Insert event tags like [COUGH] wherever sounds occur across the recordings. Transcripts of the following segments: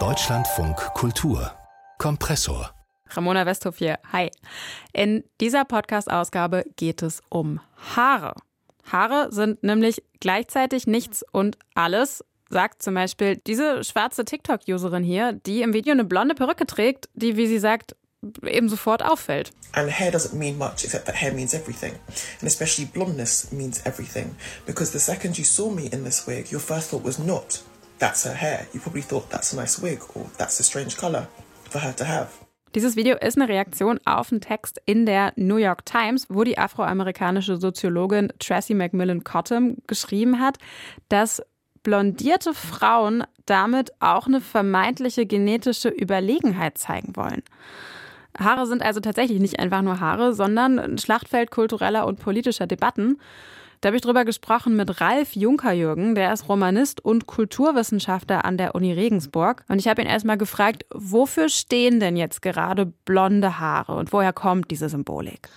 Deutschlandfunk Kultur Kompressor Ramona Westhoff hier. Hi. In dieser Podcast-Ausgabe geht es um Haare. Haare sind nämlich gleichzeitig nichts und alles, sagt zum Beispiel diese schwarze TikTok-Userin hier, die im Video eine blonde Perücke trägt, die, wie sie sagt, eben sofort auffällt. And hair doesn't mean much except that hair means everything. And especially blondness means everything. Because the second you saw me in this wig, your first thought was not, that's her hair. You probably thought that's a nice wig or that's a strange color for her to have. Dieses Video ist eine Reaktion auf einen Text in der New York Times, wo die afroamerikanische Soziologin Tracy McMillan Cottom geschrieben hat, dass blondierte Frauen damit auch eine vermeintliche genetische Überlegenheit zeigen wollen. Haare sind also tatsächlich nicht einfach nur Haare, sondern ein Schlachtfeld kultureller und politischer Debatten. Da habe ich drüber gesprochen mit Ralf Junkerjürgen, der ist Romanist und Kulturwissenschaftler an der Uni Regensburg. Und ich habe ihn erstmal gefragt, wofür stehen denn jetzt gerade blonde Haare und woher kommt diese Symbolik?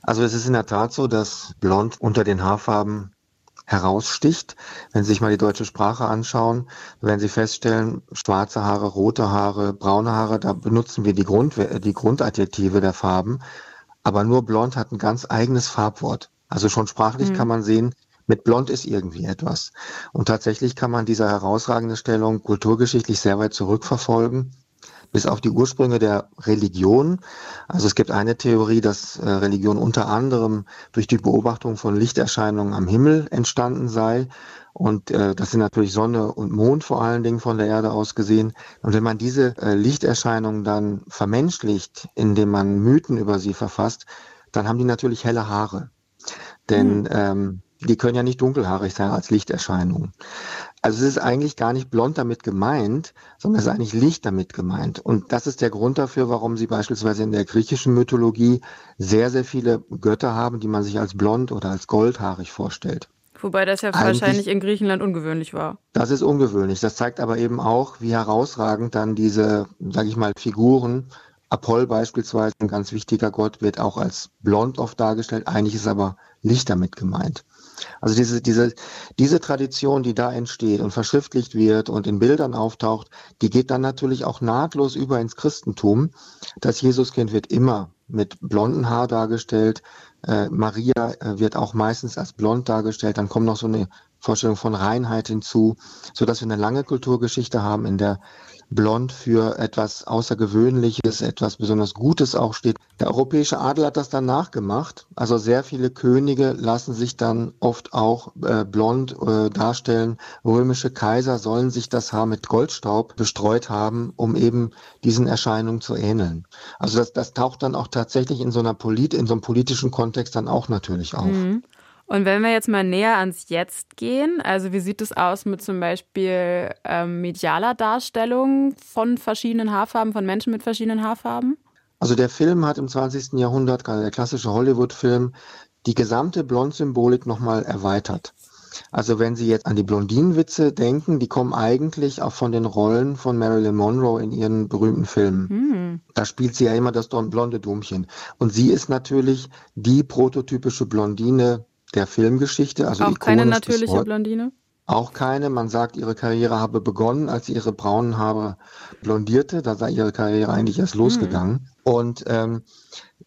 Also es ist in der Tat so, dass blond unter den Haarfarben heraussticht. Wenn Sie sich mal die deutsche Sprache anschauen, werden Sie feststellen, schwarze Haare, rote Haare, braune Haare, da benutzen wir die, Grund, die Grundadjektive der Farben. Aber nur blond hat ein ganz eigenes Farbwort. Also schon sprachlich mhm. kann man sehen, mit blond ist irgendwie etwas. Und tatsächlich kann man diese herausragende Stellung kulturgeschichtlich sehr weit zurückverfolgen bis auf die Ursprünge der Religion. Also es gibt eine Theorie, dass äh, Religion unter anderem durch die Beobachtung von Lichterscheinungen am Himmel entstanden sei. Und äh, das sind natürlich Sonne und Mond vor allen Dingen von der Erde aus gesehen. Und wenn man diese äh, Lichterscheinungen dann vermenschlicht, indem man Mythen über sie verfasst, dann haben die natürlich helle Haare. Denn mhm. ähm, die können ja nicht dunkelhaarig sein als Lichterscheinung. Also es ist eigentlich gar nicht blond damit gemeint, sondern es ist eigentlich Licht damit gemeint. Und das ist der Grund dafür, warum sie beispielsweise in der griechischen Mythologie sehr, sehr viele Götter haben, die man sich als blond oder als goldhaarig vorstellt. Wobei das ja Eigentlich, wahrscheinlich in Griechenland ungewöhnlich war. Das ist ungewöhnlich. Das zeigt aber eben auch, wie herausragend dann diese, sage ich mal, Figuren Apoll beispielsweise, ein ganz wichtiger Gott, wird auch als blond oft dargestellt. Eigentlich ist aber Licht damit gemeint. Also diese, diese, diese Tradition, die da entsteht und verschriftlicht wird und in Bildern auftaucht, die geht dann natürlich auch nahtlos über ins Christentum. Das Jesuskind wird immer mit blonden Haar dargestellt. Äh, Maria äh, wird auch meistens als blond dargestellt. Dann kommt noch so eine Vorstellung von Reinheit hinzu, so dass wir eine lange Kulturgeschichte haben, in der blond für etwas Außergewöhnliches, etwas besonders Gutes auch steht. Der europäische Adel hat das dann nachgemacht. Also sehr viele Könige lassen sich dann oft auch äh, blond äh, darstellen. Römische Kaiser sollen sich das Haar mit Goldstaub bestreut haben, um eben diesen Erscheinungen zu ähneln. Also das, das taucht dann auch tatsächlich in so einer Polit, in so einem politischen Kontext dann auch natürlich auf. Mhm. Und wenn wir jetzt mal näher ans Jetzt gehen, also wie sieht es aus mit zum Beispiel ähm, medialer Darstellung von verschiedenen Haarfarben, von Menschen mit verschiedenen Haarfarben? Also der Film hat im 20. Jahrhundert, gerade der klassische Hollywood-Film, die gesamte Blond-Symbolik nochmal erweitert. Also wenn Sie jetzt an die Blondinenwitze denken, die kommen eigentlich auch von den Rollen von Marilyn Monroe in ihren berühmten Filmen. Hm. Da spielt sie ja immer das blonde Dummchen. Und sie ist natürlich die prototypische Blondine der Filmgeschichte. Also auch keine natürliche Blondine? Auch keine. Man sagt, ihre Karriere habe begonnen, als sie ihre braunen Haare blondierte. Da sei ihre Karriere eigentlich erst losgegangen. Hm. Und ähm,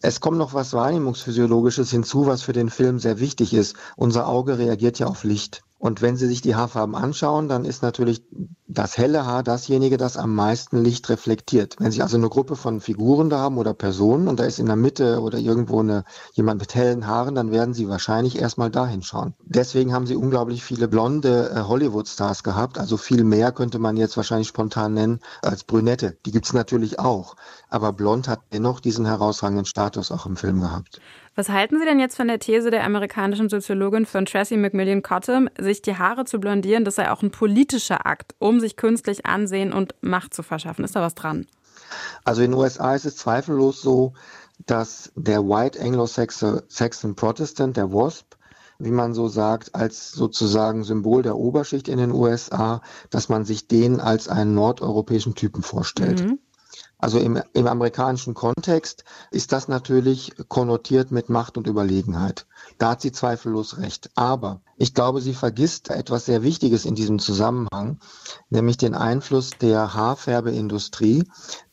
es kommt noch was Wahrnehmungsphysiologisches hinzu, was für den Film sehr wichtig ist. Unser Auge reagiert ja auf Licht. Und wenn Sie sich die Haarfarben anschauen, dann ist natürlich das helle Haar dasjenige, das am meisten Licht reflektiert. Wenn Sie also eine Gruppe von Figuren da haben oder Personen und da ist in der Mitte oder irgendwo eine, jemand mit hellen Haaren, dann werden Sie wahrscheinlich erstmal dahin schauen. Deswegen haben Sie unglaublich viele blonde äh, Hollywood-Stars gehabt. Also viel mehr könnte man jetzt wahrscheinlich spontan nennen als Brünette. Die gibt's natürlich auch. Aber blond hat dennoch diesen herausragenden Status auch im Film gehabt. Was halten Sie denn jetzt von der These der amerikanischen Soziologin von Tracy McMillan Cottom, sich die Haare zu blondieren, das sei auch ein politischer Akt, um sich künstlich Ansehen und Macht zu verschaffen? Ist da was dran? Also in den USA ist es zweifellos so, dass der White Anglo-Saxon Protestant, der WASP, wie man so sagt, als sozusagen Symbol der Oberschicht in den USA, dass man sich den als einen nordeuropäischen Typen vorstellt. Mhm. Also im, im amerikanischen Kontext ist das natürlich konnotiert mit Macht und Überlegenheit. Da hat sie zweifellos recht. Aber ich glaube, sie vergisst etwas sehr Wichtiges in diesem Zusammenhang, nämlich den Einfluss der Haarfärbeindustrie,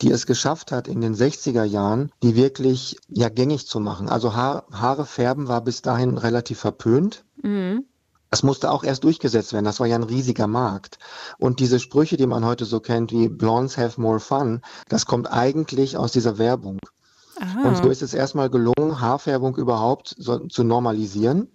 die es geschafft hat, in den 60er Jahren die wirklich ja gängig zu machen. Also Haar, Haare färben war bis dahin relativ verpönt. Mhm. Das musste auch erst durchgesetzt werden. Das war ja ein riesiger Markt. Und diese Sprüche, die man heute so kennt wie Blondes have more fun, das kommt eigentlich aus dieser Werbung. Aha. Und so ist es erstmal gelungen, Haarfärbung überhaupt so, zu normalisieren.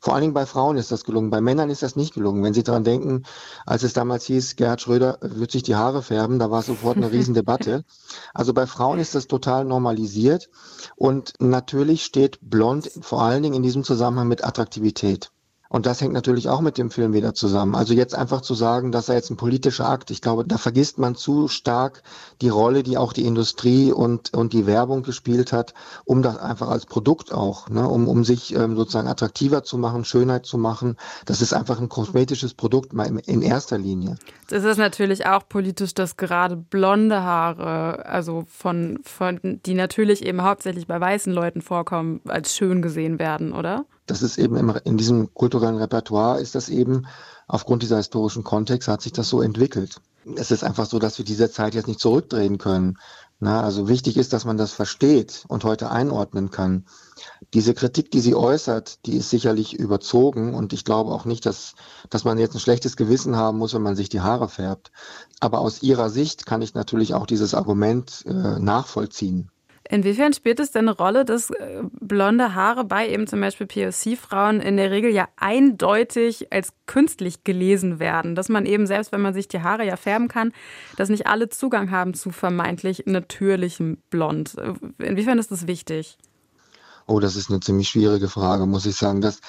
Vor allen Dingen bei Frauen ist das gelungen. Bei Männern ist das nicht gelungen. Wenn Sie daran denken, als es damals hieß, Gerhard Schröder wird sich die Haare färben, da war sofort eine Riesendebatte. [LAUGHS] Also bei Frauen ist das total normalisiert. Und natürlich steht blond vor allen Dingen in diesem Zusammenhang mit Attraktivität. Und das hängt natürlich auch mit dem Film wieder zusammen. Also jetzt einfach zu sagen, dass er jetzt ein politischer Akt, ich glaube, da vergisst man zu stark die Rolle, die auch die Industrie und, und die Werbung gespielt hat, um das einfach als Produkt auch, ne, um, um sich ähm, sozusagen attraktiver zu machen, Schönheit zu machen. Das ist einfach ein kosmetisches Produkt in erster Linie. Es ist natürlich auch politisch, dass gerade blonde Haare, also von, von, die natürlich eben hauptsächlich bei weißen Leuten vorkommen, als schön gesehen werden, oder? Das ist eben im, in diesem kulturellen Repertoire ist das eben aufgrund dieser historischen Kontext hat sich das so entwickelt. Es ist einfach so, dass wir diese Zeit jetzt nicht zurückdrehen können. Na, also wichtig ist, dass man das versteht und heute einordnen kann. Diese Kritik, die sie äußert, die ist sicherlich überzogen und ich glaube auch nicht, dass, dass man jetzt ein schlechtes Gewissen haben muss, wenn man sich die Haare färbt. Aber aus ihrer Sicht kann ich natürlich auch dieses Argument äh, nachvollziehen. Inwiefern spielt es denn eine Rolle, dass äh, blonde Haare bei eben zum Beispiel POC-Frauen in der Regel ja eindeutig als künstlich gelesen werden? Dass man eben, selbst wenn man sich die Haare ja färben kann, dass nicht alle Zugang haben zu vermeintlich natürlichem Blond. Inwiefern ist das wichtig? Oh, das ist eine ziemlich schwierige Frage, muss ich sagen. Das,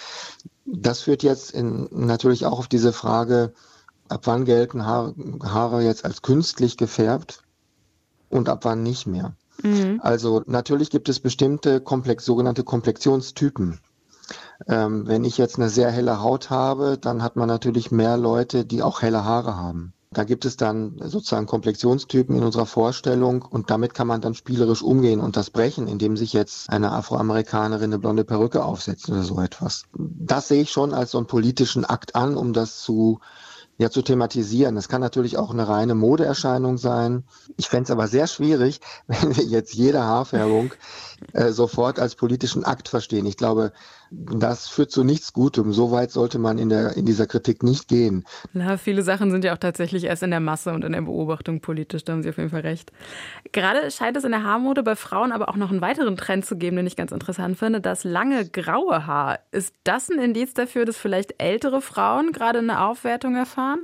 das führt jetzt in, natürlich auch auf diese Frage, ab wann gelten Haare, Haare jetzt als künstlich gefärbt und ab wann nicht mehr. Mhm. Also natürlich gibt es bestimmte komplex, sogenannte Komplexionstypen. Ähm, wenn ich jetzt eine sehr helle Haut habe, dann hat man natürlich mehr Leute, die auch helle Haare haben. Da gibt es dann sozusagen Komplexionstypen in unserer Vorstellung und damit kann man dann spielerisch umgehen und das brechen, indem sich jetzt eine Afroamerikanerin eine blonde Perücke aufsetzt oder so etwas. Das sehe ich schon als so einen politischen Akt an, um das zu ja zu thematisieren. Es kann natürlich auch eine reine Modeerscheinung sein. Ich fände es aber sehr schwierig, [LAUGHS] wenn wir jetzt jede Haarfärbung äh, sofort als politischen Akt verstehen. Ich glaube, das führt zu nichts Gutem. So weit sollte man in, der, in dieser Kritik nicht gehen. Na, viele Sachen sind ja auch tatsächlich erst in der Masse und in der Beobachtung politisch. Da haben Sie auf jeden Fall recht. Gerade scheint es in der Haarmode bei Frauen aber auch noch einen weiteren Trend zu geben, den ich ganz interessant finde. Das lange graue Haar. Ist das ein Indiz dafür, dass vielleicht ältere Frauen gerade eine Aufwertung erfahren?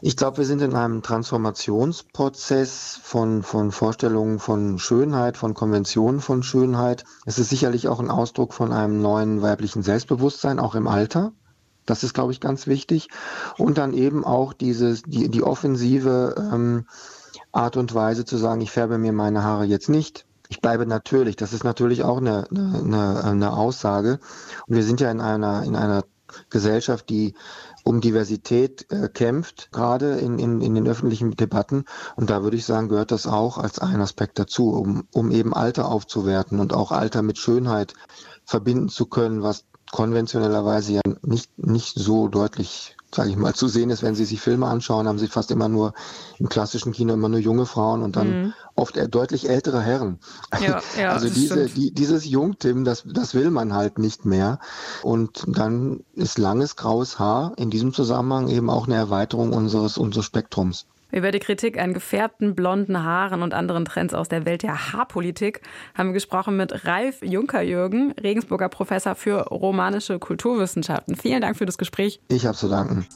Ich glaube, wir sind in einem Transformationsprozess von, von Vorstellungen von Schönheit, von Konventionen von Schönheit. Es ist sicherlich auch ein Ausdruck von einem neuen weiblichen Selbstbewusstsein, auch im Alter. Das ist, glaube ich, ganz wichtig. Und dann eben auch dieses, die, die offensive ähm, Art und Weise zu sagen, ich färbe mir meine Haare jetzt nicht. Ich bleibe natürlich. Das ist natürlich auch eine, eine, eine Aussage. Und wir sind ja in einer, in einer Gesellschaft, die um Diversität äh, kämpft, gerade in, in, in den öffentlichen Debatten. Und da würde ich sagen, gehört das auch als ein Aspekt dazu, um, um eben Alter aufzuwerten und auch Alter mit Schönheit verbinden zu können, was konventionellerweise ja nicht, nicht so deutlich sage ich mal, zu sehen ist, wenn Sie sich Filme anschauen, haben Sie fast immer nur im klassischen Kino immer nur junge Frauen und dann mhm. oft deutlich ältere Herren. Ja, ja, [LAUGHS] also diese, die, dieses Jungtim, das, das will man halt nicht mehr. Und dann ist langes graues Haar in diesem Zusammenhang eben auch eine Erweiterung unseres, unseres Spektrums. Über die Kritik an gefärbten blonden Haaren und anderen Trends aus der Welt der Haarpolitik haben wir gesprochen mit Ralf Junker-Jürgen, Regensburger Professor für romanische Kulturwissenschaften. Vielen Dank für das Gespräch. Ich habe zu danken.